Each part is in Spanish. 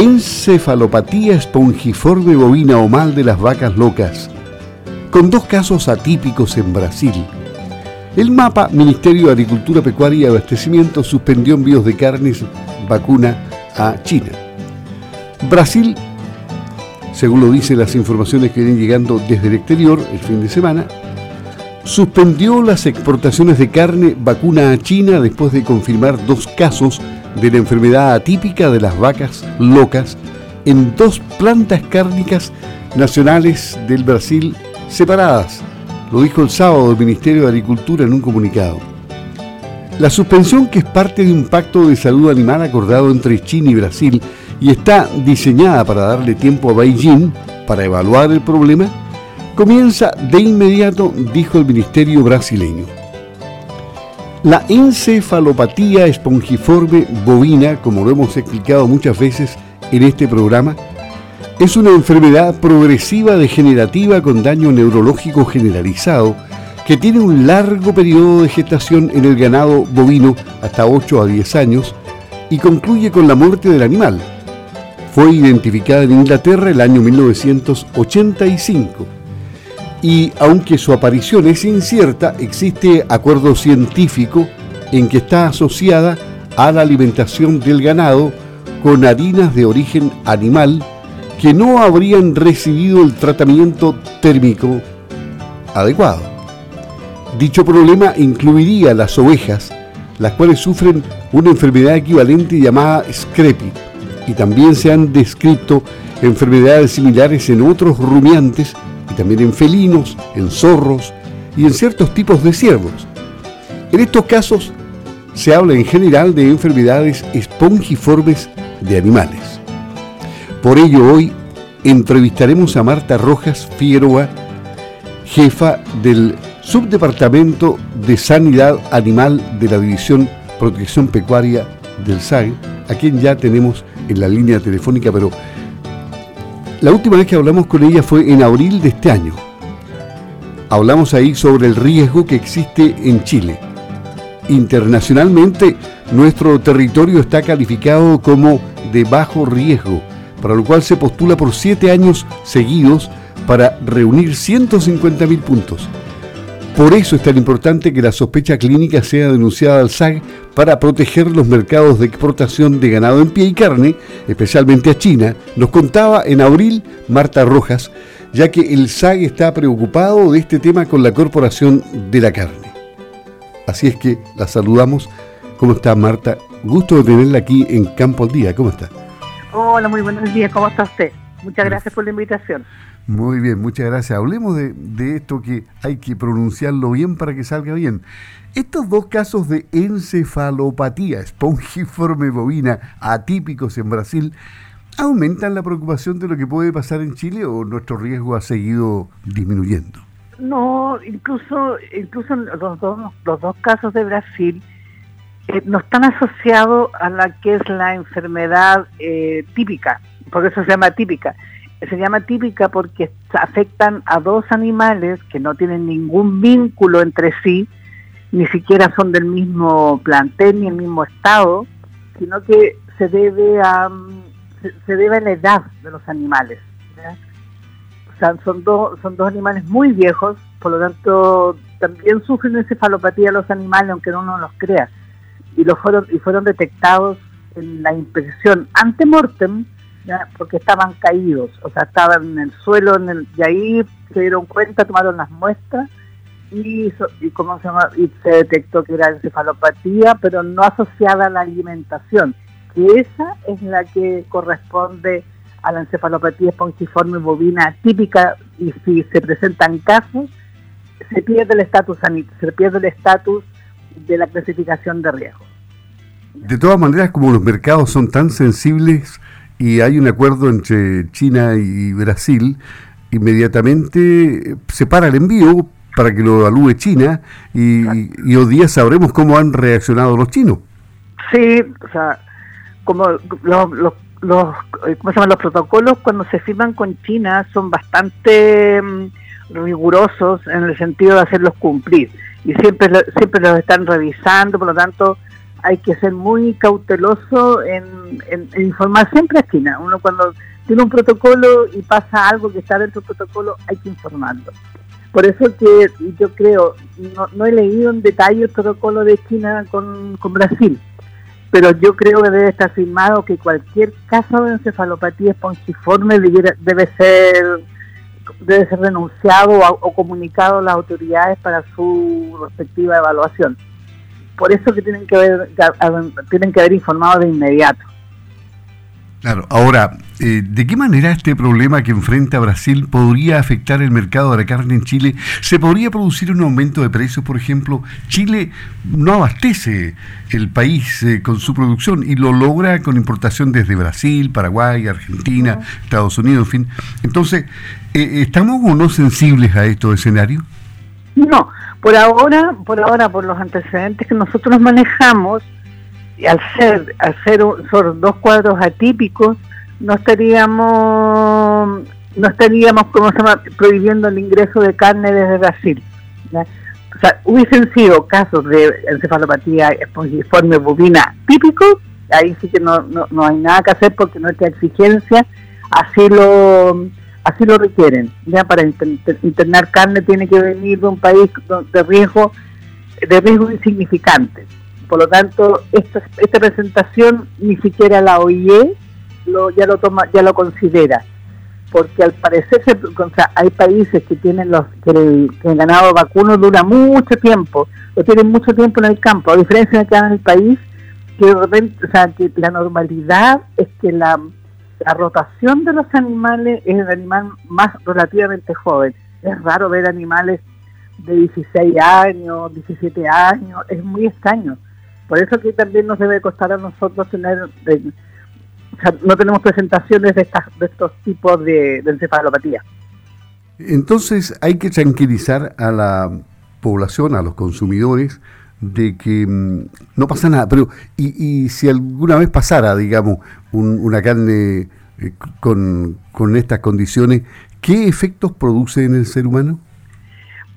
encefalopatía espongiforme bovina o mal de las vacas locas, con dos casos atípicos en Brasil. El MAPA, Ministerio de Agricultura, Pecuaria y Abastecimiento, suspendió envíos de carnes vacuna a China. Brasil, según lo dicen las informaciones que vienen llegando desde el exterior el fin de semana, suspendió las exportaciones de carne vacuna a China después de confirmar dos casos de la enfermedad atípica de las vacas locas en dos plantas cárnicas nacionales del Brasil separadas. Lo dijo el sábado el Ministerio de Agricultura en un comunicado. La suspensión, que es parte de un pacto de salud animal acordado entre China y Brasil y está diseñada para darle tiempo a Beijing para evaluar el problema, comienza de inmediato, dijo el Ministerio brasileño. La encefalopatía espongiforme bovina, como lo hemos explicado muchas veces en este programa, es una enfermedad progresiva degenerativa con daño neurológico generalizado que tiene un largo periodo de gestación en el ganado bovino hasta 8 a 10 años y concluye con la muerte del animal. Fue identificada en Inglaterra el año 1985 y aunque su aparición es incierta, existe acuerdo científico en que está asociada a la alimentación del ganado con harinas de origen animal que no habrían recibido el tratamiento térmico adecuado. Dicho problema incluiría las ovejas, las cuales sufren una enfermedad equivalente llamada SCREPI, y también se han descrito enfermedades similares en otros rumiantes y también en felinos, en zorros y en ciertos tipos de ciervos. En estos casos se habla en general de enfermedades espongiformes de animales. Por ello hoy entrevistaremos a Marta Rojas Figueroa, jefa del Subdepartamento de Sanidad Animal de la División Protección Pecuaria del SAG, a quien ya tenemos en la línea telefónica, pero la última vez que hablamos con ella fue en abril de este año. Hablamos ahí sobre el riesgo que existe en Chile. Internacionalmente, nuestro territorio está calificado como de bajo riesgo, para lo cual se postula por siete años seguidos para reunir 150.000 puntos. Por eso es tan importante que la sospecha clínica sea denunciada al SAG para proteger los mercados de exportación de ganado en pie y carne, especialmente a China, nos contaba en abril Marta Rojas, ya que el SAG está preocupado de este tema con la Corporación de la Carne. Así es que la saludamos. ¿Cómo está Marta? Gusto de tenerla aquí en Campo al Día. ¿Cómo está? Hola, muy buenos días. ¿Cómo está usted? Muchas gracias por la invitación. Muy bien, muchas gracias. Hablemos de, esto que hay que pronunciarlo bien para que salga bien. Estos dos casos de encefalopatía espongiforme bovina atípicos en Brasil aumentan la preocupación de lo que puede pasar en Chile o nuestro riesgo ha seguido disminuyendo. No, incluso incluso los dos los dos casos de Brasil eh, no están asociados a la que es la enfermedad eh, típica, por eso se llama típica se llama típica porque afectan a dos animales que no tienen ningún vínculo entre sí, ni siquiera son del mismo plantel ni el mismo estado, sino que se debe a se, debe a la edad de los animales. Son dos son dos animales muy viejos, por lo tanto también sufren encefalopatía los animales, aunque uno no los crea. Y los fueron y fueron detectados en la inspección ante porque estaban caídos, o sea, estaban en el suelo, en el, y ahí se dieron cuenta, tomaron las muestras y, ¿cómo se, llama? y se detectó que era encefalopatía, pero no asociada a la alimentación, que esa es la que corresponde a la encefalopatía espongiforme bovina típica y si se presentan casos, se pierde el estatus se pierde el estatus de la clasificación de riesgo. De todas maneras, como los mercados son tan sensibles y hay un acuerdo entre China y Brasil, inmediatamente se para el envío para que lo evalúe China y, hoy día sabremos cómo han reaccionado los chinos. Sí, o sea, como los, los, los, ¿cómo se llaman? los protocolos cuando se firman con China son bastante mm, rigurosos en el sentido de hacerlos cumplir y siempre siempre los están revisando, por lo tanto hay que ser muy cauteloso en, informar siempre a China. Uno cuando tiene un protocolo y pasa algo que está dentro del protocolo, hay que informarlo. Por eso que yo creo, no, he leído en detalle el protocolo de China con, Brasil, pero yo creo que debe estar firmado que cualquier caso de encefalopatía espongiforme debe ser debe ser denunciado o, comunicado a las autoridades para su respectiva evaluación. Por eso que tienen que haber, tienen que haber informado de inmediato. Claro, ahora, eh, ¿de qué manera este problema que enfrenta Brasil podría afectar el mercado de la carne en Chile? ¿Se podría producir un aumento de precios, por ejemplo? Chile no abastece el país eh, con su producción y lo logra con importación desde Brasil, Paraguay, Argentina, Estados Unidos, en fin. Entonces, eh, ¿estamos o no sensibles a estos escenarios? No, por ahora, por ahora, por los antecedentes que nosotros manejamos, al ser, al ser son dos cuadros atípicos, no estaríamos, no estaríamos, como se llama, prohibiendo el ingreso de carne desde Brasil. O sea, hubiesen sido casos de encefalopatía espongiforme bovina típicos, ahí sí que no, no, no hay nada que hacer porque nuestra exigencia así lo así lo requieren. Ya para internar carne tiene que venir de un país de riesgo de riesgo insignificante. Por lo tanto, esta, esta presentación ni siquiera la OIE lo, ya lo toma, ya lo considera, porque al parecer hay países que tienen los que el, ganado vacuno dura mucho tiempo, lo tienen mucho tiempo en el campo, a diferencia de acá en el país que o sea, que la normalidad es que la, la rotación de los animales es el animal más relativamente joven. Es raro ver animales de 16 años, 17 años, es muy extraño. Por eso que también nos debe costar a nosotros tener, no tenemos presentaciones de, estas, de estos tipos de, encefalopatía. Entonces hay que tranquilizar a la población, a los consumidores, de que mm, no pasa nada. Pero, y, si alguna vez pasara, digamos, una carne eh, con, con estas condiciones, ¿qué efectos produce en el ser humano?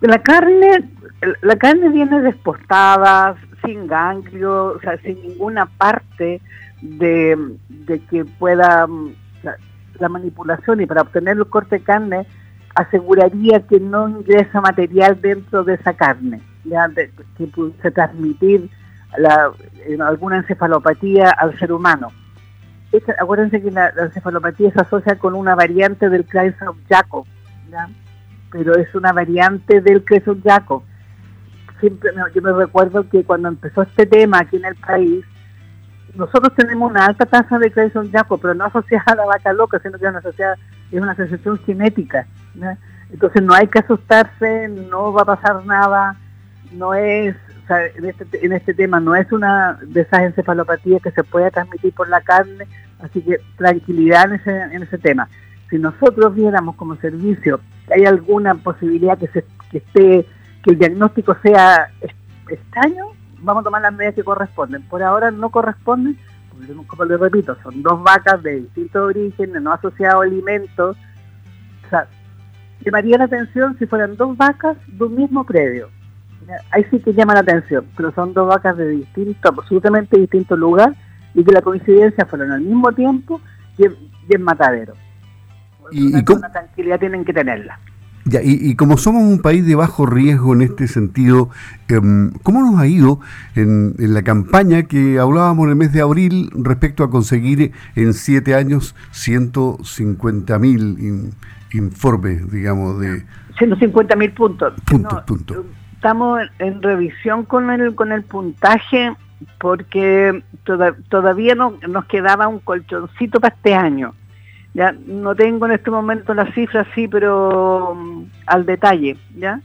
La carne, la carne viene despostada, sin ganglio, o sea, sin ninguna parte de, que pueda la, manipulación y para obtener el corte de carne aseguraría que no ingresa material dentro de esa carne, ya que pudiese transmitir la, alguna encefalopatía al ser humano. Acuérdense que la, encefalopatía se asocia con una variante del Krasnov-Yakov, pero es una variante del Krasnov-Yakov siempre yo me recuerdo que cuando empezó este tema aquí en el país, nosotros tenemos una alta tasa de Jaco, pero no asociada a la vaca loca, sino que es una, asociada, es una asociación genética. Entonces no hay que asustarse, no va a pasar nada, no es, o sea, en, este, en este tema no es una de esas encefalopatías que se puede transmitir por la carne, así que tranquilidad en ese, en ese tema. Si nosotros viéramos como servicio que hay alguna posibilidad que, se, que esté que el diagnóstico sea extraño, vamos a tomar las medidas que corresponden. Por ahora no corresponden, como les repito, son dos vacas de distintos orígenes, no asociados a alimentos. O sea, llamaría la atención si fueran dos vacas de un mismo predio. Ahí sí que llama la atención, pero son dos vacas de distinto, absolutamente distintos lugares y que la coincidencia fueron al mismo tiempo y en, matadero. y, y una tranquilidad tienen que tenerla. Ya, y, como somos un país de bajo riesgo en este sentido, em, ¿cómo nos ha ido en, la campaña que hablábamos en el mes de abril respecto a conseguir en siete años 150 mil informes, digamos, de... 150 mil puntos. Estamos en revisión con el, con el puntaje porque todavía no, nos quedaba un colchoncito para este año ya no tengo en este momento las cifras, sí, pero mm, al detalle, ¿ya?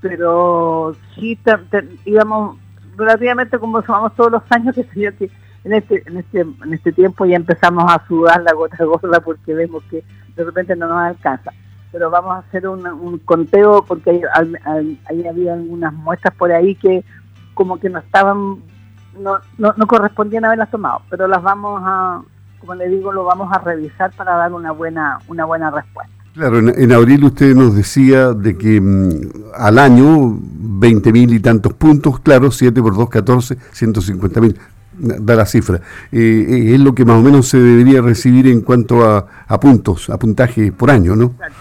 Pero sí íbamos relativamente como somos todos los años, que sería que en este, en este, en este tiempo ya empezamos a sudar la gota gorda porque vemos que de repente no nos alcanza. Pero vamos a hacer un, conteo porque ahí había algunas muestras por ahí que como que no estaban, no, no, no correspondían haberlas tomado, pero las vamos a, como le digo, lo vamos a revisar para dar una buena, una buena respuesta. Claro, en, abril usted nos decía de que mm, al año 20 mil y tantos puntos, claro, 7 por 2, 14, 150 mil, da la cifra. Eh, eh, es lo que más o menos se debería recibir en cuanto a, puntos, a puntaje por año, ¿no? Sí.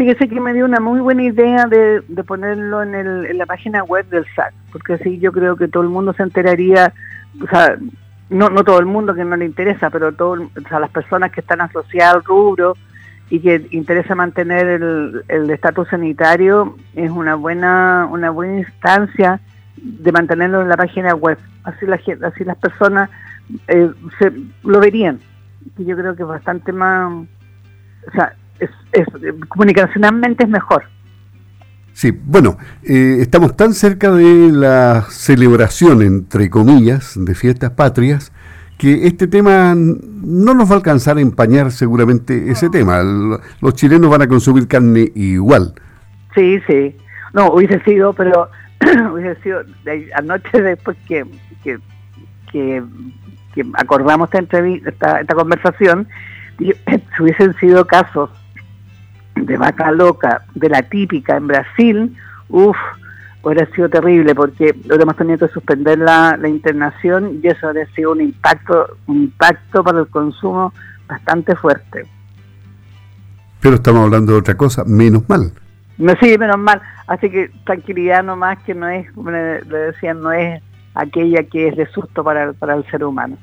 Fíjese que me dio una muy buena idea de, ponerlo en, el, en la página web del SAC, porque así yo creo que todo el mundo se enteraría, o sea, no, no todo el mundo que no le interesa, pero todo, o sea, las personas que están asociadas al rubro, y que interesa mantener el estatus sanitario es una buena una buena instancia de mantenerlo en la página web. Así la así las personas eh, se, lo verían. Y yo creo que es bastante más o sea es, comunicacionalmente es mejor Sí, bueno, eh, estamos tan cerca de la celebración, entre comillas, de fiestas patrias, que este tema no nos va a alcanzar a empañar seguramente ese tema. los chilenos van a consumir carne igual. Sí, sí. No, hubiese sido, pero hubiese sido anoche después que, que, que, acordamos esta, entrevista, esta, conversación, si hubiesen sido casos de vaca loca, de la típica en Brasil, uff, hubiera sido terrible porque hemos tenido que suspender la, internación y eso habría sido un impacto, un impacto para el consumo bastante fuerte. Pero estamos hablando de otra cosa, menos mal. No, sí, menos mal. Así que tranquilidad nomás que no es, como le, decían, no es aquella que es de susto para, para el ser humano.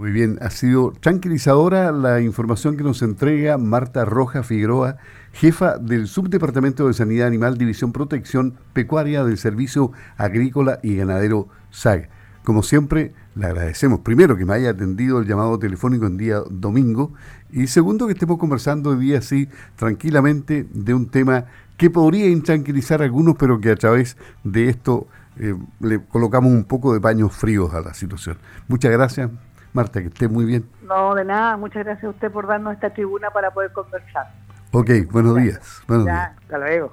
Muy bien, ha sido tranquilizadora la información que nos entrega Marta Roja Figueroa, jefa del Subdepartamento de Sanidad Animal, División Protección Pecuaria del Servicio Agrícola y Ganadero SAG. Como siempre, le agradecemos primero que me haya atendido el llamado telefónico en día domingo y segundo que estemos conversando hoy día así tranquilamente de un tema que podría intranquilizar a algunos, pero que a través de esto eh, le colocamos un poco de paños fríos a la situación. Muchas gracias. Marta, que esté muy bien. No, de nada. Muchas gracias a usted por darnos esta tribuna para poder conversar. Ok, buenos días. Buenos días. Hasta luego.